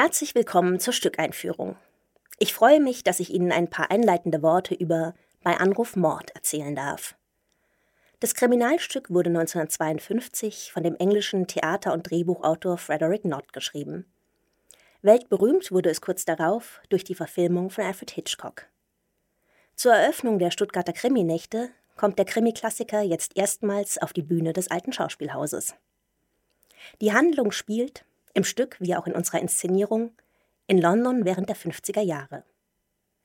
Herzlich willkommen zur Stückeinführung. Ich freue mich, dass ich Ihnen ein paar einleitende Worte über Bei Anruf Mord erzählen darf. Das Kriminalstück wurde 1952 von dem englischen Theater- und Drehbuchautor Frederick Knott geschrieben. Weltberühmt wurde es kurz darauf durch die Verfilmung von Alfred Hitchcock. Zur Eröffnung der Stuttgarter Kriminächte kommt der Krimi-Klassiker jetzt erstmals auf die Bühne des alten Schauspielhauses. Die Handlung spielt, im Stück wie auch in unserer Inszenierung, in London während der 50er Jahre.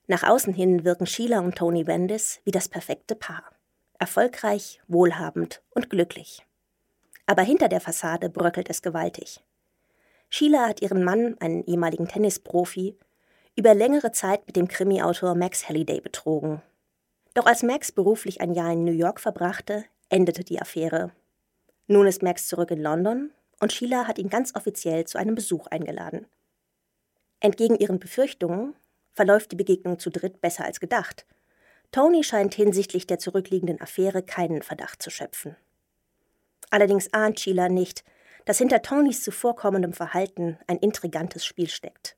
Nach außen hin wirken Sheila und Tony Bendis wie das perfekte Paar. Erfolgreich, wohlhabend und glücklich. Aber hinter der Fassade bröckelt es gewaltig. Sheila hat ihren Mann, einen ehemaligen Tennisprofi, über längere Zeit mit dem Krimi-Autor Max Halliday betrogen. Doch als Max beruflich ein Jahr in New York verbrachte, endete die Affäre. Nun ist Max zurück in London und Sheila hat ihn ganz offiziell zu einem Besuch eingeladen. Entgegen ihren Befürchtungen verläuft die Begegnung zu dritt besser als gedacht. Tony scheint hinsichtlich der zurückliegenden Affäre keinen Verdacht zu schöpfen. Allerdings ahnt Sheila nicht, dass hinter Tonys zuvorkommendem Verhalten ein intrigantes Spiel steckt.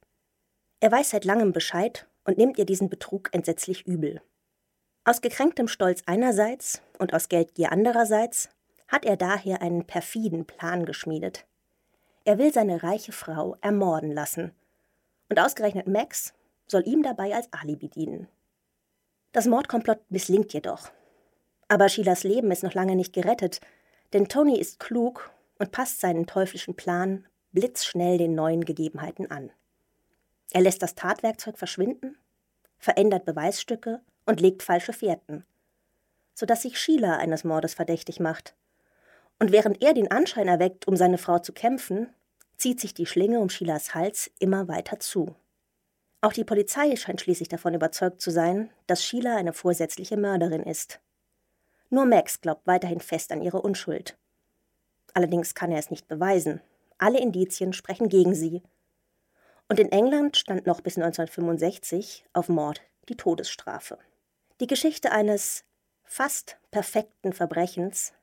Er weiß seit langem Bescheid und nimmt ihr diesen Betrug entsetzlich übel. Aus gekränktem Stolz einerseits und aus Geldgier andererseits hat er daher einen perfiden Plan geschmiedet. Er will seine reiche Frau ermorden lassen. Und ausgerechnet Max soll ihm dabei als Alibi dienen. Das Mordkomplott misslingt jedoch. Aber Sheilas Leben ist noch lange nicht gerettet, denn Tony ist klug und passt seinen teuflischen Plan blitzschnell den neuen Gegebenheiten an. Er lässt das Tatwerkzeug verschwinden, verändert Beweisstücke und legt falsche Fährten, sodass sich Sheila eines Mordes verdächtig macht. Und während er den Anschein erweckt, um seine Frau zu kämpfen, zieht sich die Schlinge um Sheilas Hals immer weiter zu. Auch die Polizei scheint schließlich davon überzeugt zu sein, dass Sheila eine vorsätzliche Mörderin ist. Nur Max glaubt weiterhin fest an ihre Unschuld. Allerdings kann er es nicht beweisen. Alle Indizien sprechen gegen sie und in England stand noch bis 1965 auf Mord die Todesstrafe. Die Geschichte eines fast perfekten Verbrechens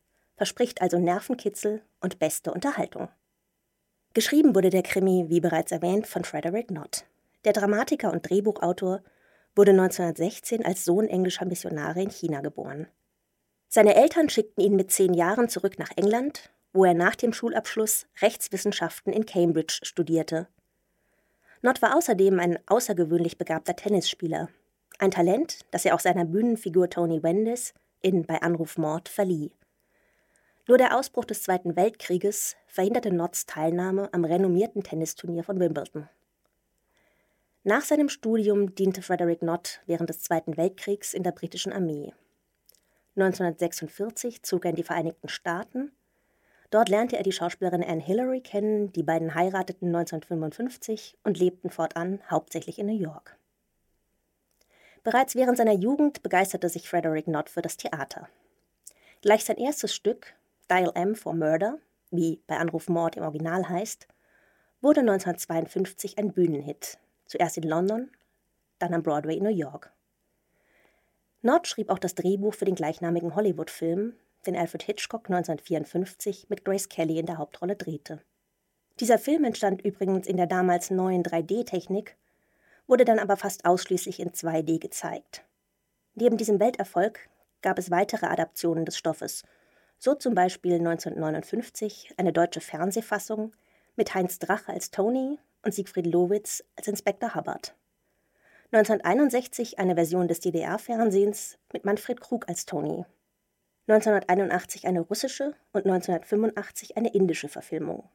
verspricht also Nervenkitzel und beste Unterhaltung. Geschrieben wurde der Krimi, wie bereits erwähnt, von Frederick Knott. Der Dramatiker und Drehbuchautor wurde 1916 als Sohn englischer Missionare in China geboren. Seine Eltern schickten ihn mit zehn Jahren zurück nach England, wo er nach dem Schulabschluss Rechtswissenschaften in Cambridge studierte Nott war außerdem ein außergewöhnlich begabter Tennisspieler. Ein Talent, das er auch seiner Bühnenfigur Tony Wendis in Bei Anruf Mord verlieh. Nur der Ausbruch des Zweiten Weltkrieges verhinderte Notts Teilnahme am renommierten Tennisturnier von Wimbledon. Nach seinem Studium diente Frederick Nott während des Zweiten Weltkriegs in der britischen Armee. 1946 zog er in die Vereinigten Staaten Dort lernte er die Schauspielerin Anne Hillary kennen, die beiden heirateten 1955 und lebten fortan hauptsächlich in New York. Bereits während seiner Jugend begeisterte sich Frederick Knott für das Theater. Gleich sein erstes Stück, Dial M for Murder, wie bei Anruf Mord im Original heißt, wurde 1952 ein Bühnenhit, zuerst in London, dann am Broadway in New York. Knott schrieb auch das Drehbuch für den gleichnamigen Hollywood-Film, den Alfred Hitchcock 1954 mit Grace Kelly in der Hauptrolle drehte. Dieser Film entstand übrigens in der damals neuen 3D-Technik, wurde dann aber fast ausschließlich in 2D gezeigt. Neben diesem Welterfolg gab es weitere Adaptionen des Stoffes, so zum Beispiel 1959 eine deutsche Fernsehfassung mit Heinz Drache als Tony und Siegfried Lowitz als Inspektor Hubbard. 1961 eine Version des DDR-Fernsehens mit Manfred Krug als Tony 1981 eine russische und 1985 eine indische Verfilmung.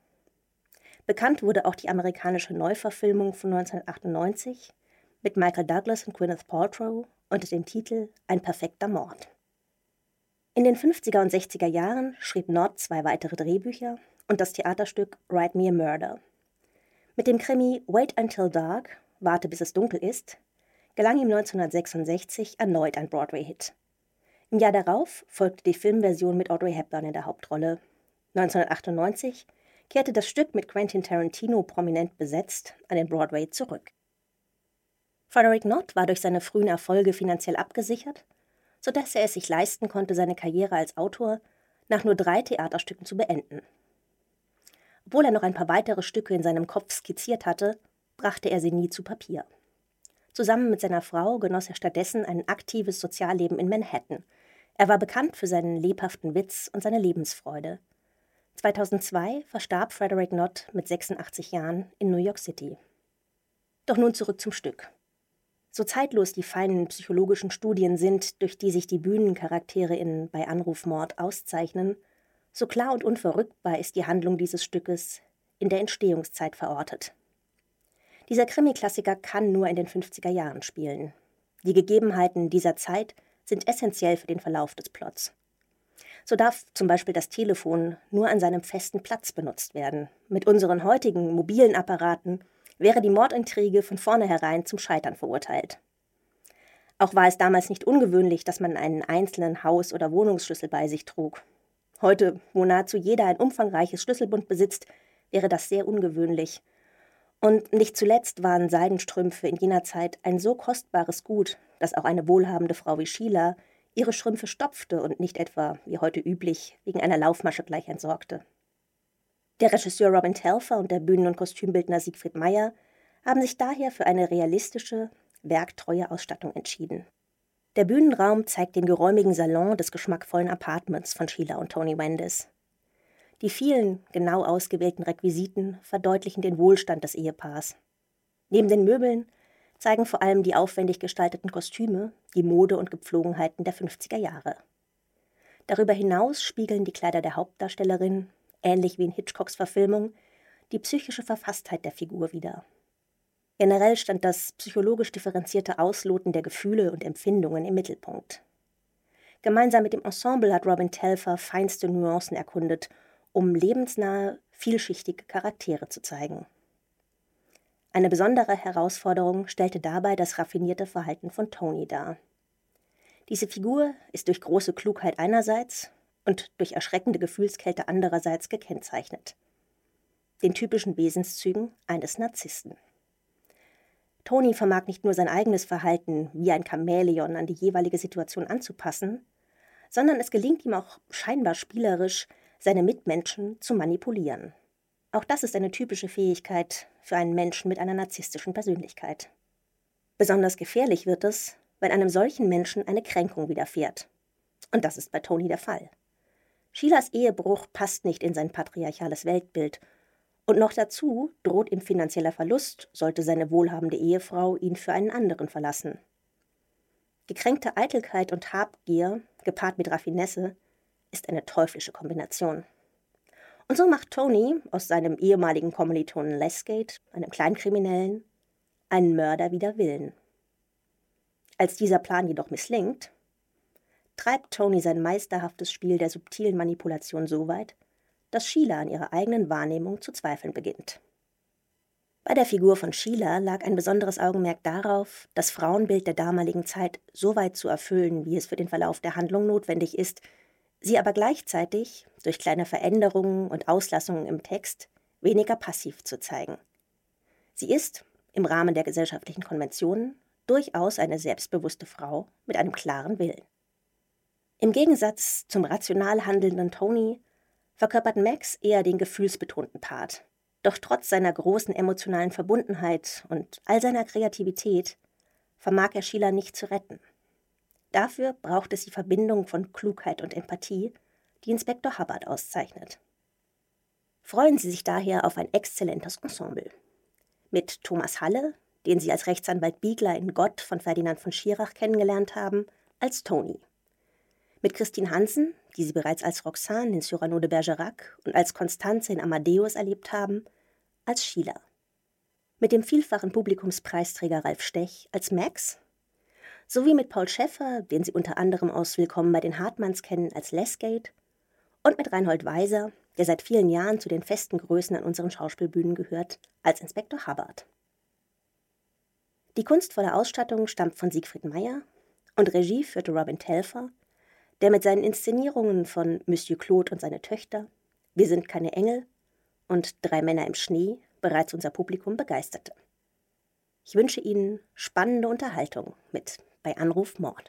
Bekannt wurde auch die amerikanische Neuverfilmung von 1998 mit Michael Douglas und Gwyneth Paltrow unter dem Titel Ein perfekter Mord. In den 50er und 60er Jahren schrieb Nord zwei weitere Drehbücher und das Theaterstück Write Me a Murder. Mit dem Krimi Wait Until Dark, Warte bis es dunkel ist, gelang ihm 1966 erneut ein Broadway-Hit. Im Jahr darauf folgte die Filmversion mit Audrey Hepburn in der Hauptrolle. 1998 kehrte das Stück mit Quentin Tarantino prominent besetzt an den Broadway zurück. Frederick Knott war durch seine frühen Erfolge finanziell abgesichert, sodass er es sich leisten konnte, seine Karriere als Autor nach nur drei Theaterstücken zu beenden. Obwohl er noch ein paar weitere Stücke in seinem Kopf skizziert hatte, brachte er sie nie zu Papier. Zusammen mit seiner Frau genoss er stattdessen ein aktives Sozialleben in Manhattan. Er war bekannt für seinen lebhaften Witz und seine Lebensfreude. 2002 verstarb Frederick Nott mit 86 Jahren in New York City. Doch nun zurück zum Stück. So zeitlos die feinen psychologischen Studien sind, durch die sich die Bühnencharaktere in Bei Anrufmord auszeichnen, so klar und unverrückbar ist die Handlung dieses Stückes in der Entstehungszeit verortet. Dieser Krimi-Klassiker kann nur in den 50er Jahren spielen. Die Gegebenheiten dieser Zeit sind essentiell für den Verlauf des Plots. So darf zum Beispiel das Telefon nur an seinem festen Platz benutzt werden. Mit unseren heutigen mobilen Apparaten wäre die Mordintrige von vornherein zum Scheitern verurteilt. Auch war es damals nicht ungewöhnlich, dass man einen einzelnen Haus- oder Wohnungsschlüssel bei sich trug. Heute, wo nahezu jeder ein umfangreiches Schlüsselbund besitzt, wäre das sehr ungewöhnlich. Und nicht zuletzt waren Seidenstrümpfe in jener Zeit ein so kostbares Gut, dass auch eine wohlhabende Frau wie Sheila ihre Strümpfe stopfte und nicht etwa, wie heute üblich, wegen einer Laufmasche gleich entsorgte. Der Regisseur Robin Telfer und der Bühnen- und Kostümbildner Siegfried Meyer haben sich daher für eine realistische, werktreue Ausstattung entschieden. Der Bühnenraum zeigt den geräumigen Salon des geschmackvollen Apartments von Sheila und Tony Wendes. Die vielen, genau ausgewählten Requisiten verdeutlichen den Wohlstand des Ehepaars. Neben den Möbeln zeigen vor allem die aufwendig gestalteten Kostüme die Mode und Gepflogenheiten der 50er Jahre. Darüber hinaus spiegeln die Kleider der Hauptdarstellerin ähnlich wie in Hitchcocks Verfilmung, die psychische Verfasstheit der Figur wider. Generell stand das psychologisch differenzierte Ausloten der Gefühle und Empfindungen im Mittelpunkt. Gemeinsam mit dem Ensemble hat Robin Telfer feinste Nuancen erkundet, um lebensnahe, vielschichtige Charaktere zu zeigen. Eine besondere Herausforderung stellte dabei das raffinierte Verhalten von Tony dar. Diese Figur ist durch große Klugheit einerseits und durch erschreckende Gefühlskälte andererseits gekennzeichnet. Den typischen Wesenszügen eines Narzissten. Tony vermag nicht nur sein eigenes Verhalten wie ein Chamäleon an die jeweilige Situation anzupassen, sondern es gelingt ihm auch scheinbar spielerisch, seine Mitmenschen zu manipulieren. Auch das ist eine typische Fähigkeit für einen Menschen mit einer narzisstischen Persönlichkeit. Besonders gefährlich wird es, wenn einem solchen Menschen eine Kränkung widerfährt. Und das ist bei Tony der Fall. Sheilas Ehebruch passt nicht in sein patriarchales Weltbild. Und noch dazu droht ihm finanzieller Verlust, sollte seine wohlhabende Ehefrau ihn für einen anderen verlassen. Gekränkte Eitelkeit und Habgier, gepaart mit Raffinesse, ist eine teuflische Kombination. Und so macht Tony aus seinem ehemaligen Kommilitonen Lesgate, einem Kleinkriminellen, einen Mörder wider Willen. Als dieser Plan jedoch misslingt, treibt Tony sein meisterhaftes Spiel der subtilen Manipulation so weit, dass Sheila an ihrer eigenen Wahrnehmung zu zweifeln beginnt. Bei der Figur von Sheila lag ein besonderes Augenmerk darauf, das Frauenbild der damaligen Zeit so weit zu erfüllen, wie es für den Verlauf der Handlung notwendig ist, sie aber gleichzeitig durch kleine Veränderungen und Auslassungen im Text weniger passiv zu zeigen. Sie ist, im Rahmen der gesellschaftlichen Konventionen, durchaus eine selbstbewusste Frau mit einem klaren Willen. Im Gegensatz zum rational handelnden Tony verkörpert Max eher den gefühlsbetonten Part. Doch trotz seiner großen emotionalen Verbundenheit und all seiner Kreativität vermag er Sheila nicht zu retten. Dafür braucht es die Verbindung von Klugheit und Empathie, die Inspektor Hubbard auszeichnet. Freuen Sie sich daher auf ein exzellentes Ensemble. Mit Thomas Halle, den Sie als Rechtsanwalt Biegler in Gott von Ferdinand von Schirach kennengelernt haben, als Tony mit Christine Hansen, die Sie bereits als Roxane in Cyrano de Bergerac und als Constanze in Amadeus erlebt haben, als Sheila. Mit dem vielfachen Publikumspreisträger Ralf Stech als Max, sowie mit Paul Schäffer, den Sie unter anderem aus Willkommen bei den Hartmanns kennen, als Lesgate, und mit Reinhold Weiser, der seit vielen Jahren zu den festen Größen an unseren Schauspielbühnen gehört, als Inspektor Hubbard. Die kunstvolle Ausstattung stammt von Siegfried Meyer und Regie führte Robin Telfer, der mit seinen Inszenierungen von Monsieur Claude und seine Töchter, Wir sind keine Engel und Drei Männer im Schnee bereits unser Publikum begeisterte. Ich wünsche Ihnen spannende Unterhaltung mit bei Anruf Mord.